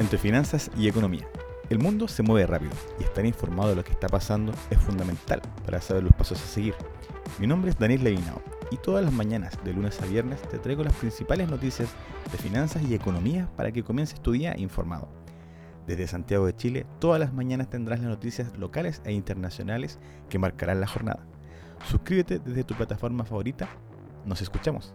entre finanzas y economía. El mundo se mueve rápido y estar informado de lo que está pasando es fundamental para saber los pasos a seguir. Mi nombre es Daniel Levinao y todas las mañanas, de lunes a viernes, te traigo las principales noticias de finanzas y economía para que comiences tu día informado. Desde Santiago de Chile, todas las mañanas tendrás las noticias locales e internacionales que marcarán la jornada. Suscríbete desde tu plataforma favorita. Nos escuchamos.